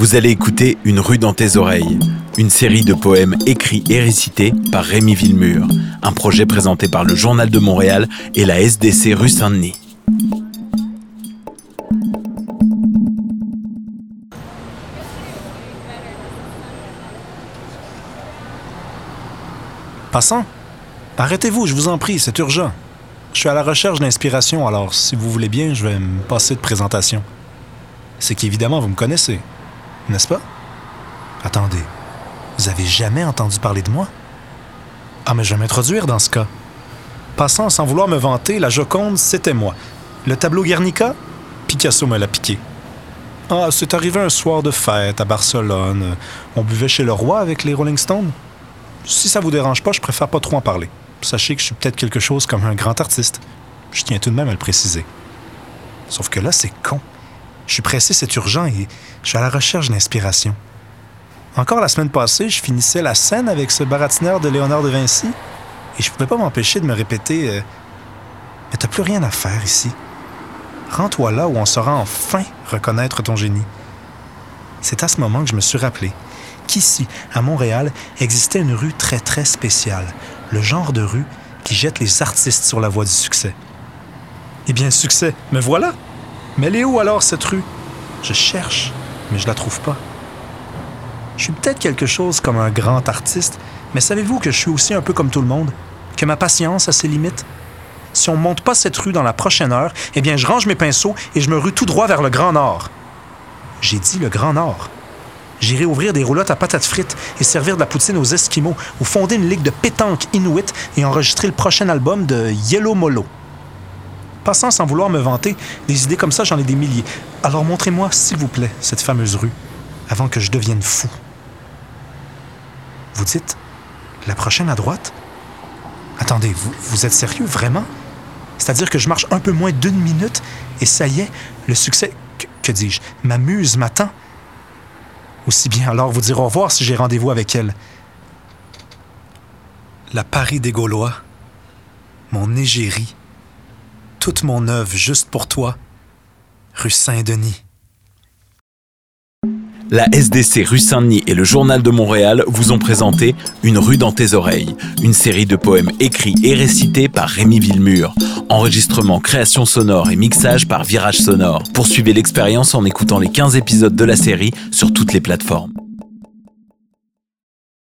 Vous allez écouter Une rue dans tes oreilles, une série de poèmes écrits et récités par Rémi Villemur, un projet présenté par le Journal de Montréal et la SDC rue Saint-Denis. Passant, arrêtez-vous, je vous en prie, c'est urgent. Je suis à la recherche d'inspiration, alors si vous voulez bien, je vais me passer de présentation. C'est qu'évidemment, vous me connaissez n'est-ce pas? Attendez, vous avez jamais entendu parler de moi? Ah, mais je vais m'introduire dans ce cas. Passant sans vouloir me vanter, la Joconde, c'était moi. Le tableau Guernica, Picasso me l'a piqué. Ah, c'est arrivé un soir de fête à Barcelone. On buvait chez le roi avec les Rolling Stones. Si ça vous dérange pas, je préfère pas trop en parler. Sachez que je suis peut-être quelque chose comme un grand artiste. Je tiens tout de même à le préciser. Sauf que là, c'est con. Je suis pressé, c'est urgent et je suis à la recherche d'inspiration. Encore la semaine passée, je finissais la scène avec ce baratineur de Léonard de Vinci et je pouvais pas m'empêcher de me répéter euh, Mais t'as plus rien à faire ici. Rends-toi là où on saura enfin reconnaître ton génie. C'est à ce moment que je me suis rappelé qu'ici, à Montréal, existait une rue très très spéciale, le genre de rue qui jette les artistes sur la voie du succès. Eh bien, succès, me voilà! Mais elle est où alors cette rue? Je cherche, mais je la trouve pas. Je suis peut-être quelque chose comme un grand artiste, mais savez-vous que je suis aussi un peu comme tout le monde? Que ma patience a ses limites? Si on ne monte pas cette rue dans la prochaine heure, eh bien, je range mes pinceaux et je me rue tout droit vers le Grand Nord. J'ai dit le Grand Nord. J'irai ouvrir des roulottes à patates frites et servir de la poutine aux Esquimaux ou fonder une ligue de pétanque inuit et enregistrer le prochain album de Yellow Molo. Passant sans vouloir me vanter, des idées comme ça, j'en ai des milliers. Alors montrez-moi, s'il vous plaît, cette fameuse rue, avant que je devienne fou. Vous dites La prochaine à droite? Attendez, vous, vous êtes sérieux, vraiment? C'est-à-dire que je marche un peu moins d'une minute et ça y est, le succès, que, dis-je, m'amuse m'attend Aussi bien alors vous dire au revoir si j'ai rendez-vous avec elle. La Paris des Gaulois, mon égérie toute mon œuvre juste pour toi, rue Saint-Denis. La SDC rue Saint-Denis et le Journal de Montréal vous ont présenté Une rue dans tes oreilles, une série de poèmes écrits et récités par Rémi Villemur. Enregistrement, création sonore et mixage par Virage Sonore. Poursuivez l'expérience en écoutant les 15 épisodes de la série sur toutes les plateformes.